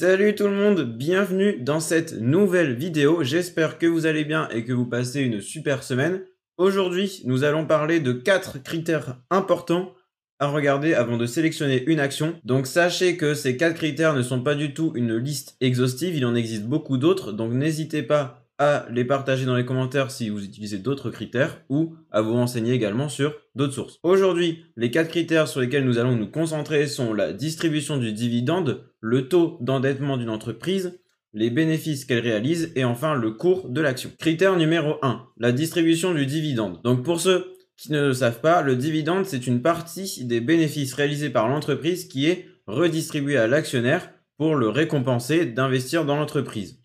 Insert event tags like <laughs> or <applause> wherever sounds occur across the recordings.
Salut tout le monde, bienvenue dans cette nouvelle vidéo. J'espère que vous allez bien et que vous passez une super semaine. Aujourd'hui, nous allons parler de quatre critères importants à regarder avant de sélectionner une action. Donc sachez que ces quatre critères ne sont pas du tout une liste exhaustive, il en existe beaucoup d'autres, donc n'hésitez pas à les partager dans les commentaires si vous utilisez d'autres critères ou à vous renseigner également sur d'autres sources. Aujourd'hui, les quatre critères sur lesquels nous allons nous concentrer sont la distribution du dividende, le taux d'endettement d'une entreprise, les bénéfices qu'elle réalise et enfin le cours de l'action. Critère numéro 1, la distribution du dividende. Donc pour ceux qui ne le savent pas, le dividende c'est une partie des bénéfices réalisés par l'entreprise qui est redistribuée à l'actionnaire pour le récompenser d'investir dans l'entreprise.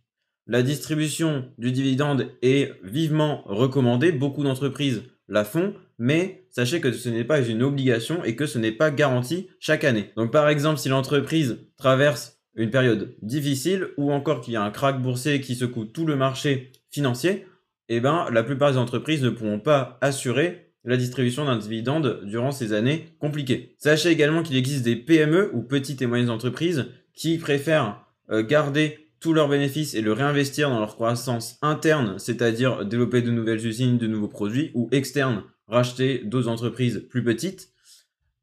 La distribution du dividende est vivement recommandée, beaucoup d'entreprises la font, mais sachez que ce n'est pas une obligation et que ce n'est pas garanti chaque année. Donc par exemple, si l'entreprise traverse une période difficile ou encore qu'il y a un crack boursier qui secoue tout le marché financier, eh ben, la plupart des entreprises ne pourront pas assurer la distribution d'un dividende durant ces années compliquées. Sachez également qu'il existe des PME ou petites et moyennes entreprises qui préfèrent euh, garder tous leurs bénéfices et le réinvestir dans leur croissance interne, c'est-à-dire développer de nouvelles usines, de nouveaux produits, ou externe, racheter d'autres entreprises plus petites,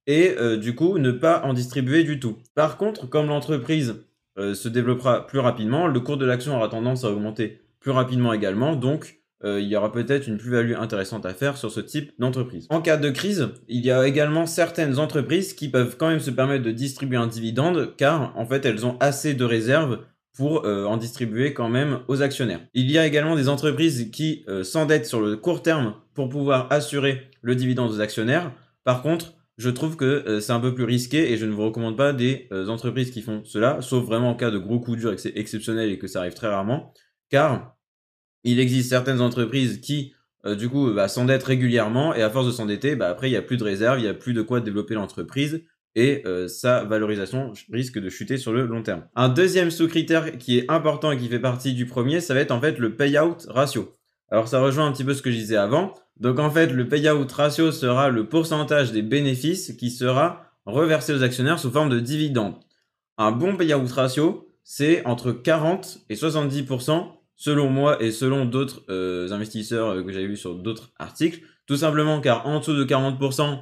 et euh, du coup ne pas en distribuer du tout. Par contre, comme l'entreprise euh, se développera plus rapidement, le cours de l'action aura tendance à augmenter plus rapidement également, donc euh, il y aura peut-être une plus-value intéressante à faire sur ce type d'entreprise. En cas de crise, il y a également certaines entreprises qui peuvent quand même se permettre de distribuer un dividende car en fait elles ont assez de réserves pour euh, en distribuer quand même aux actionnaires. Il y a également des entreprises qui euh, s'endettent sur le court terme pour pouvoir assurer le dividende aux actionnaires. Par contre, je trouve que euh, c'est un peu plus risqué et je ne vous recommande pas des entreprises qui font cela, sauf vraiment en cas de gros coups durs et que c'est exceptionnel et que ça arrive très rarement, car il existe certaines entreprises qui du coup bah, s'endettent régulièrement et à force de s'endetter, bah, après il n'y a plus de réserve, il n'y a plus de quoi développer l'entreprise et euh, sa valorisation risque de chuter sur le long terme. Un deuxième sous-critère qui est important et qui fait partie du premier, ça va être en fait le payout ratio. Alors ça rejoint un petit peu ce que je disais avant. Donc en fait, le payout ratio sera le pourcentage des bénéfices qui sera reversé aux actionnaires sous forme de dividendes. Un bon payout ratio, c'est entre 40 et 70% selon moi et selon d'autres euh, investisseurs euh, que j'avais vu sur d'autres articles. Tout simplement car en dessous de 40%,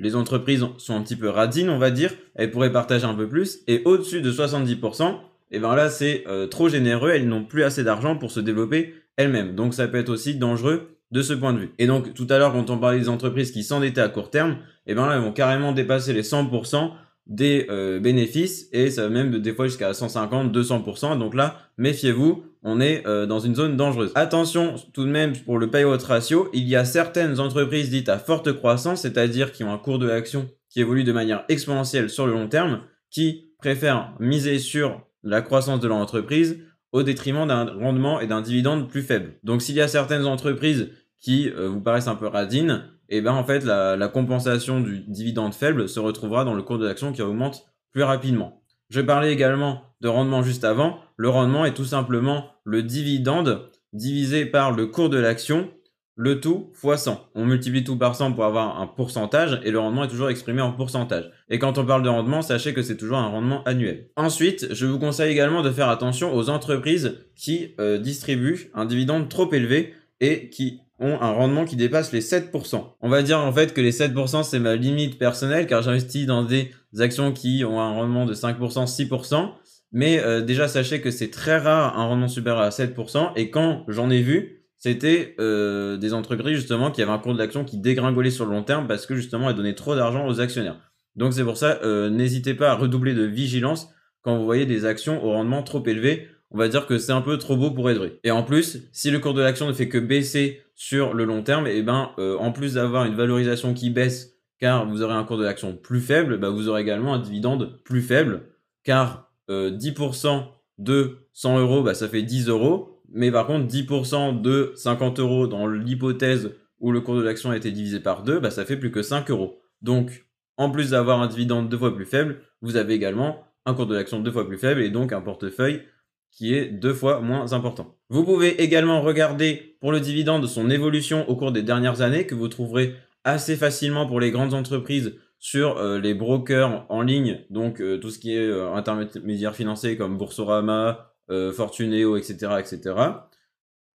les entreprises sont un petit peu radines, on va dire, elles pourraient partager un peu plus, et au-dessus de 70%, et ben là c'est euh, trop généreux, elles n'ont plus assez d'argent pour se développer elles-mêmes. Donc ça peut être aussi dangereux de ce point de vue. Et donc tout à l'heure quand on parlait des entreprises qui s'endettaient à court terme, et ben là elles vont carrément dépasser les 100% des euh, bénéfices et ça va même des fois jusqu'à 150, 200%. Donc là, méfiez-vous, on est euh, dans une zone dangereuse. Attention tout de même pour le payout ratio, il y a certaines entreprises dites à forte croissance, c'est-à-dire qui ont un cours de l'action qui évolue de manière exponentielle sur le long terme, qui préfèrent miser sur la croissance de leur entreprise au détriment d'un rendement et d'un dividende plus faible. Donc s'il y a certaines entreprises qui euh, vous paraissent un peu radines, et ben en fait la, compensation du dividende faible se retrouvera dans le cours de l'action qui augmente plus rapidement. Je parlais également de rendement juste avant. Le rendement est tout simplement le dividende divisé par le cours de l'action, le tout fois 100. On multiplie tout par 100 pour avoir un pourcentage et le rendement est toujours exprimé en pourcentage. Et quand on parle de rendement, sachez que c'est toujours un rendement annuel. Ensuite, je vous conseille également de faire attention aux entreprises qui euh, distribuent un dividende trop élevé et qui ont un rendement qui dépasse les 7%. On va dire en fait que les 7% c'est ma limite personnelle car j'investis dans des actions qui ont un rendement de 5%, 6%. Mais euh, déjà sachez que c'est très rare un rendement supérieur à 7% et quand j'en ai vu, c'était euh, des entreprises justement qui avaient un cours de l'action qui dégringolait sur le long terme parce que justement elles donnaient trop d'argent aux actionnaires. Donc c'est pour ça, euh, n'hésitez pas à redoubler de vigilance quand vous voyez des actions au rendement trop élevé on va dire que c'est un peu trop beau pour être vrai. Et en plus, si le cours de l'action ne fait que baisser sur le long terme, et eh ben euh, en plus d'avoir une valorisation qui baisse car vous aurez un cours de l'action plus faible, bah, vous aurez également un dividende plus faible car 10% euh, de 100 euros, bah, ça fait 10 euros. Mais par contre, 10% de 50 euros dans l'hypothèse où le cours de l'action a été divisé par 2, bah, ça fait plus que 5 euros. Donc, en plus d'avoir un dividende deux fois plus faible, vous avez également un cours de l'action deux fois plus faible et donc un portefeuille qui est deux fois moins important. Vous pouvez également regarder pour le dividende son évolution au cours des dernières années que vous trouverez assez facilement pour les grandes entreprises sur les brokers en ligne, donc tout ce qui est intermédiaire financier comme Boursorama, Fortuneo, etc., etc.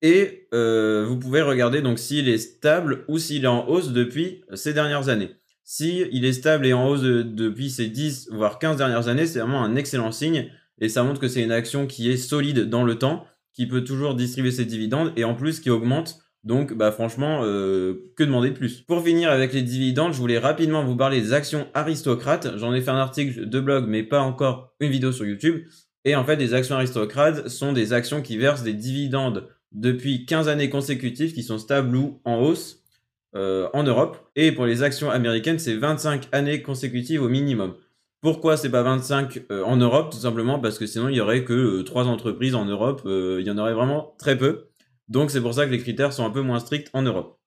Et vous pouvez regarder donc s'il est stable ou s'il est en hausse depuis ces dernières années. Si il est stable et en hausse depuis ces 10 voire 15 dernières années, c'est vraiment un excellent signe et ça montre que c'est une action qui est solide dans le temps, qui peut toujours distribuer ses dividendes et en plus qui augmente. Donc, bah franchement, euh, que demander de plus? Pour finir avec les dividendes, je voulais rapidement vous parler des actions aristocrates. J'en ai fait un article de blog, mais pas encore une vidéo sur YouTube. Et en fait, des actions aristocrates sont des actions qui versent des dividendes depuis 15 années consécutives, qui sont stables ou en hausse euh, en Europe. Et pour les actions américaines, c'est 25 années consécutives au minimum. Pourquoi c'est pas 25 euh, en Europe Tout simplement parce que sinon il y aurait que 3 euh, entreprises en Europe, euh, il y en aurait vraiment très peu. Donc c'est pour ça que les critères sont un peu moins stricts en Europe.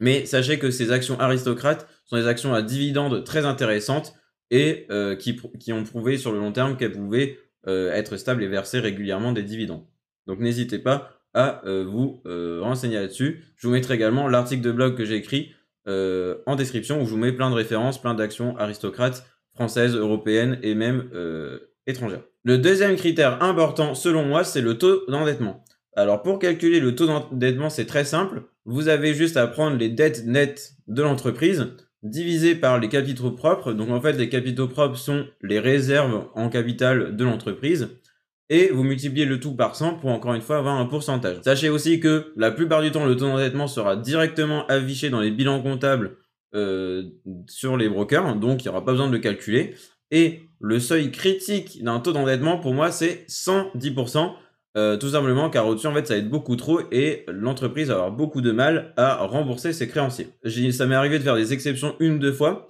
Mais sachez que ces actions aristocrates sont des actions à dividendes très intéressantes et qui, ont prouvé sur le long terme qu'elles pouvaient être stables et verser régulièrement des dividendes. Donc n'hésitez pas à vous renseigner là-dessus. Je vous mettrai également l'article de blog que j'ai écrit en description où je vous mets plein de références, plein d'actions aristocrates française, européenne et même euh, étrangère. Le deuxième critère important selon moi, c'est le taux d'endettement. Alors pour calculer le taux d'endettement, c'est très simple. Vous avez juste à prendre les dettes nettes de l'entreprise divisé par les capitaux propres. Donc en fait, les capitaux propres sont les réserves en capital de l'entreprise. Et vous multipliez le tout par 100 pour encore une fois avoir un pourcentage. Sachez aussi que la plupart du temps, le taux d'endettement sera directement affiché dans les bilans comptables sur les brokers, donc il n'y aura pas besoin de le calculer. Et le seuil critique d'un taux d'endettement, pour moi, c'est 110%. Euh, tout simplement car au-dessus, en fait, ça va être beaucoup trop et l'entreprise va avoir beaucoup de mal à rembourser ses créanciers. Ça m'est arrivé de faire des exceptions une ou deux fois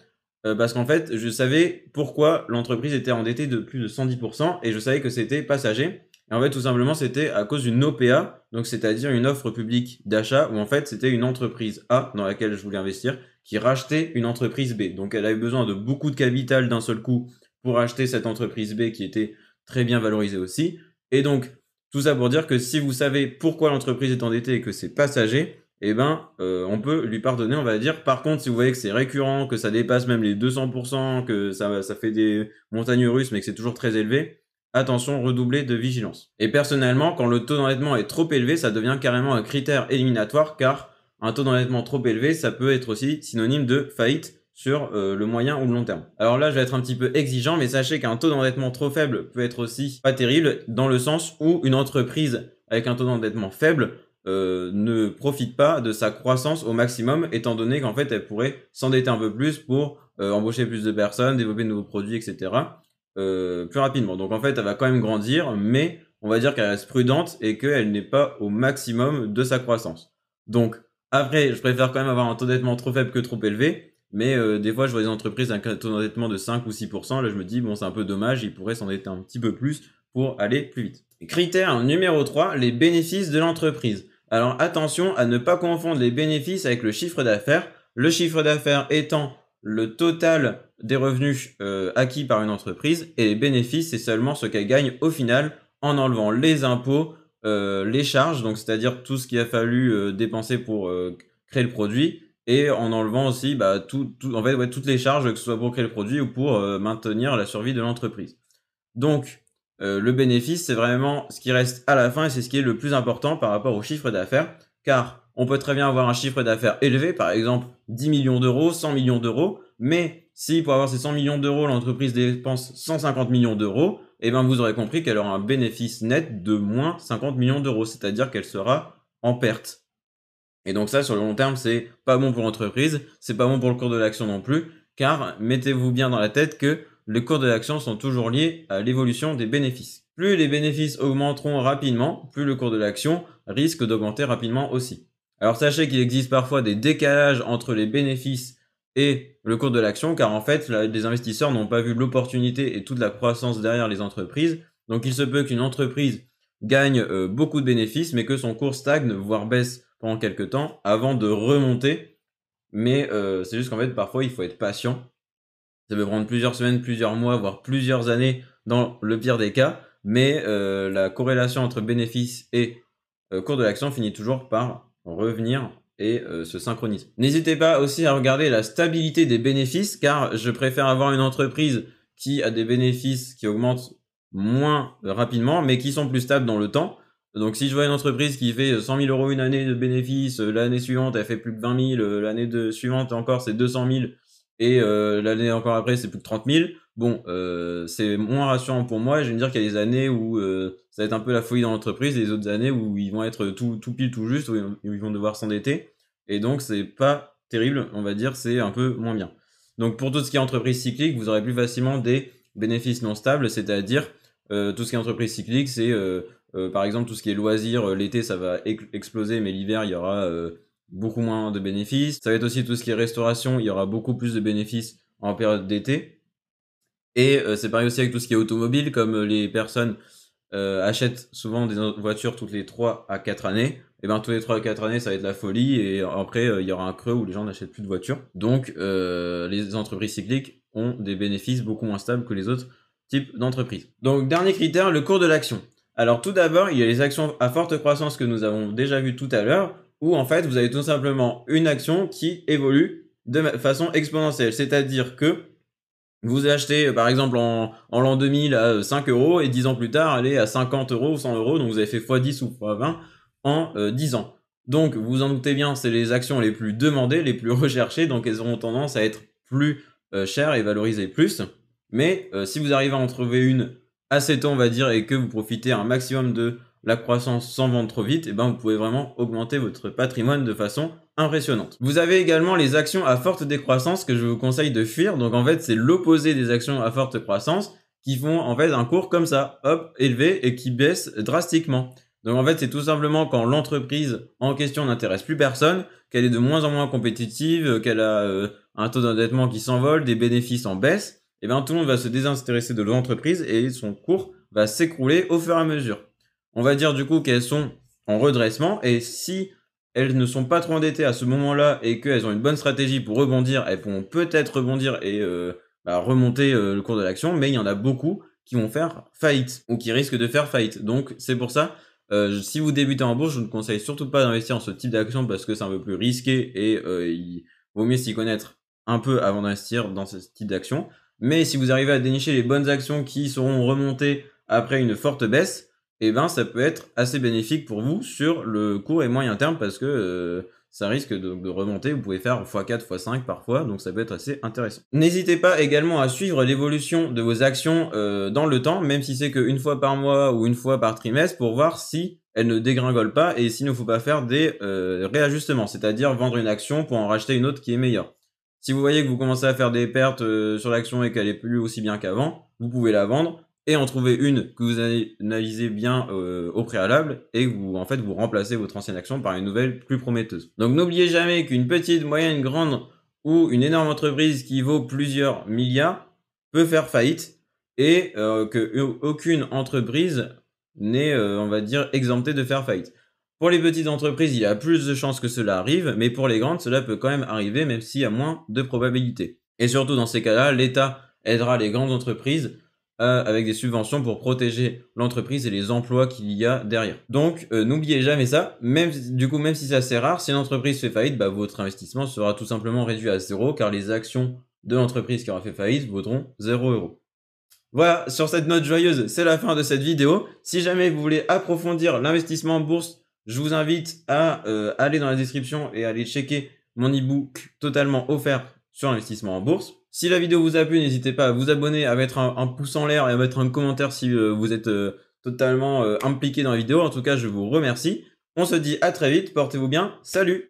euh, parce qu'en fait, je savais pourquoi l'entreprise était endettée de plus de 110% et je savais que c'était passager. Et en fait, tout simplement, c'était à cause d'une OPA, donc c'est-à-dire une offre publique d'achat où en fait, c'était une entreprise A dans laquelle je voulais investir qui rachetait une entreprise B. Donc elle avait besoin de beaucoup de capital d'un seul coup pour acheter cette entreprise B qui était très bien valorisée aussi. Et donc tout ça pour dire que si vous savez pourquoi l'entreprise est endettée et que c'est passager, eh ben euh, on peut lui pardonner, on va dire. Par contre, si vous voyez que c'est récurrent, que ça dépasse même les 200%, que ça, ça fait des montagnes russes, mais que c'est toujours très élevé, attention, redoubler de vigilance. Et personnellement, quand le taux d'endettement est trop élevé, ça devient carrément un critère éliminatoire car un taux d'endettement trop élevé, ça peut être aussi synonyme de faillite sur euh, le moyen ou le long terme. Alors là, je vais être un petit peu exigeant, mais sachez qu'un taux d'endettement trop faible peut être aussi pas terrible, dans le sens où une entreprise avec un taux d'endettement faible euh, ne profite pas de sa croissance au maximum, étant donné qu'en fait, elle pourrait s'endetter un peu plus pour euh, embaucher plus de personnes, développer de nouveaux produits, etc. plus rapidement. Donc en fait, elle va quand même grandir, mais on va dire qu'elle reste prudente et qu'elle n'est pas au maximum de sa croissance. Donc, après, je préfère quand même avoir un taux d'endettement trop faible que trop élevé. Mais euh, des fois, je vois des entreprises avec un taux d'endettement de 5 ou 6%. Là, je me dis, bon, c'est un peu dommage, ils pourraient s'endetter un petit peu plus pour aller plus vite. Critère numéro 3, les bénéfices de l'entreprise. Alors attention à ne pas confondre les bénéfices avec le chiffre d'affaires. Le chiffre d'affaires étant le total des revenus euh, acquis par une entreprise et les bénéfices, c'est seulement ce qu'elle gagne au final en enlevant les impôts, euh, les charges, donc c'est-à-dire tout ce qu'il a fallu euh, dépenser pour créer le produit, et en enlevant aussi bah, tout, en fait, toutes les charges, que ce soit pour créer le produit ou pour maintenir la survie de l'entreprise. Donc, le bénéfice, c'est vraiment ce qui reste à la fin et c'est ce qui est le plus important par rapport au chiffre d'affaires, car on peut très bien avoir un chiffre d'affaires élevé, par exemple 10 millions d'euros, 100 millions d'euros, mais si pour avoir ces 100 millions d'euros, l'entreprise dépense 150 millions d'euros, eh ben vous aurez compris qu'elle aura un bénéfice net de moins 50 millions d'euros, c'est-à-dire qu'elle sera en perte. Et donc ça, sur le long terme, c'est pas bon pour l'entreprise, c'est pas bon pour le cours de l'action non plus, car mettez-vous bien dans la tête que les cours de l'action sont toujours liés à l'évolution des bénéfices. Plus les bénéfices augmenteront rapidement, plus le cours de l'action risque d'augmenter rapidement aussi. Alors sachez qu'il existe parfois des décalages entre les bénéfices et le cours de l'action, car en fait, les investisseurs n'ont pas vu l'opportunité et toute la croissance derrière les entreprises. Donc il se peut qu'une entreprise gagne euh, beaucoup de bénéfices, mais que son cours stagne, voire baisse pendant quelques temps, avant de remonter. Mais euh, c'est juste qu'en fait, parfois, il faut être patient. Ça peut prendre plusieurs semaines, plusieurs mois, voire plusieurs années dans le pire des cas. Mais euh, la corrélation entre bénéfices et cours de l'action finit toujours par revenir et euh, se synchronisent. N'hésitez pas aussi à regarder la stabilité des bénéfices, car je préfère avoir une entreprise qui a des bénéfices qui augmentent moins rapidement, mais qui sont plus stables dans le temps. Donc si je vois une entreprise qui fait 100 000 euros une année de bénéfices, l'année suivante elle fait plus de 20 000, l'année suivante encore c'est 200 000, et l'année encore après c'est plus de 30 000, bon, euh, c'est moins rassurant pour moi. Je vais me dire qu'il y a des années où euh, ça va être un peu la folie dans l'entreprise, et des autres années où ils vont être tout, tout pile, tout juste, où ils vont devoir s'endetter. Et donc, c'est pas terrible, on va dire, c'est un peu moins bien. Donc, pour tout ce qui est entreprise cyclique, vous aurez plus facilement des bénéfices non stables, c'est-à-dire euh, tout ce qui est entreprise cyclique, c'est par exemple tout ce qui est loisirs, l'été ça va exploser, mais l'hiver il y aura beaucoup moins de bénéfices. Ça va être aussi tout ce qui est restauration, il y aura beaucoup plus de bénéfices en période d'été. Et euh, c'est pareil aussi avec tout ce qui est automobile, comme euh, les personnes euh, achètent souvent des voitures toutes les 3 à 4 années. Et bien tous les 3 à 4 années, ça va être la folie. Et après, il y aura un creux où les gens n'achètent plus de voitures. Donc les entreprises cycliques ont des bénéfices beaucoup moins stables que les autres types d'entreprises. Donc dernier critère, le cours de l'action. Alors tout d'abord, il y a les actions à forte croissance que nous avons déjà vu tout à l'heure, où en fait vous avez tout simplement une action qui évolue de façon exponentielle. C'est-à-dire que vous achetez par exemple en, l'an 2000 à 5 euros et 10 ans plus tard elle est à 50 euros ou 100 euros, donc vous avez fait x10 ou x20 en 10 euh, ans. Donc vous en doutez bien, c'est les actions les plus demandées, les plus <laughs> recherchées, donc elles auront tendance à être plus euh, chères et valorisées plus. Mais euh, si vous arrivez à en trouver une assez tôt on va dire et que vous profitez un maximum de la croissance sans vendre trop vite, et eh ben vous pouvez vraiment augmenter votre patrimoine de façon impressionnante. Vous avez également les actions à forte décroissance que je vous conseille de fuir. Donc en fait, c'est l'opposé des actions à forte croissance qui font en fait un cours comme ça, hop, élevé et qui baisse drastiquement. Donc en fait, c'est tout simplement quand l'entreprise en question n'intéresse plus personne, qu'elle est de moins en moins compétitive, qu'elle a euh, un taux d'endettement qui s'envole, des bénéfices en baisse, et eh bien tout le monde va se désintéresser de l'entreprise et son cours va s'écrouler au fur et à mesure. On va dire du coup qu'elles sont en redressement et si elles ne sont pas trop endettées à ce moment-là et qu'elles ont une bonne stratégie pour rebondir, elles pourront peut-être rebondir et euh, bah, remonter euh, le cours de l'action, mais il y en a beaucoup qui vont faire faillite ou qui risquent de faire faillite. Donc c'est pour ça, euh, si vous débutez en bourse, je ne conseille surtout pas d'investir en ce type d'action parce que c'est un peu plus risqué et il vaut mieux s'y connaître un peu avant d'investir dans ce type d'action. Mais si vous arrivez à dénicher les bonnes actions qui seront remontées après une forte baisse, eh ben ça peut être assez bénéfique pour vous sur le court et moyen terme parce que euh, ça risque de, remonter. Vous pouvez faire x4, x5 parfois, donc ça peut être assez intéressant. N'hésitez pas également à suivre l'évolution de vos actions euh, dans le temps, même si c'est qu'une fois par mois ou une fois par trimestre, pour voir si elles ne dégringolent pas et s'il ne faut pas faire des euh, réajustements, c'est-à-dire vendre une action pour en racheter une autre qui est meilleure. Si vous voyez que vous commencez à faire des pertes sur l'action et qu'elle est plus aussi bien qu'avant, vous pouvez la vendre et en trouver une que vous analysez bien euh, au préalable et vous en fait vous remplacez votre ancienne action par une nouvelle plus prometteuse. Donc n'oubliez jamais qu'une petite, moyenne, grande ou une énorme entreprise qui vaut plusieurs milliards peut faire faillite et euh, que aucune entreprise n'est euh, on va dire exemptée de faire faillite. Pour les petites entreprises, il y a plus de chances que cela arrive, mais pour les grandes, cela peut quand même arriver même s'il y a moins de probabilités. Et surtout dans ces cas-là, l'État aidera les grandes entreprises euh, avec des subventions pour protéger l'entreprise et les emplois qu'il y a derrière. Donc euh, n'oubliez jamais ça, du coup même si c'est assez rare, si l'entreprise fait faillite, bah, votre investissement sera tout simplement réduit à zéro car les actions de l'entreprise qui aura fait faillite vaudront 0 euros. Voilà, sur cette note joyeuse, c'est la fin de cette vidéo. Si jamais vous voulez approfondir l'investissement en bourse, je vous invite à euh, aller dans la description et aller checker mon ebook totalement offert sur l'investissement en bourse. Si la vidéo vous a plu, n'hésitez pas à vous abonner, à mettre un, pouce en l'air et à mettre un commentaire si euh, vous êtes euh, totalement euh, impliqué dans la vidéo. En tout cas, je vous remercie. On se dit à très vite, portez-vous bien, salut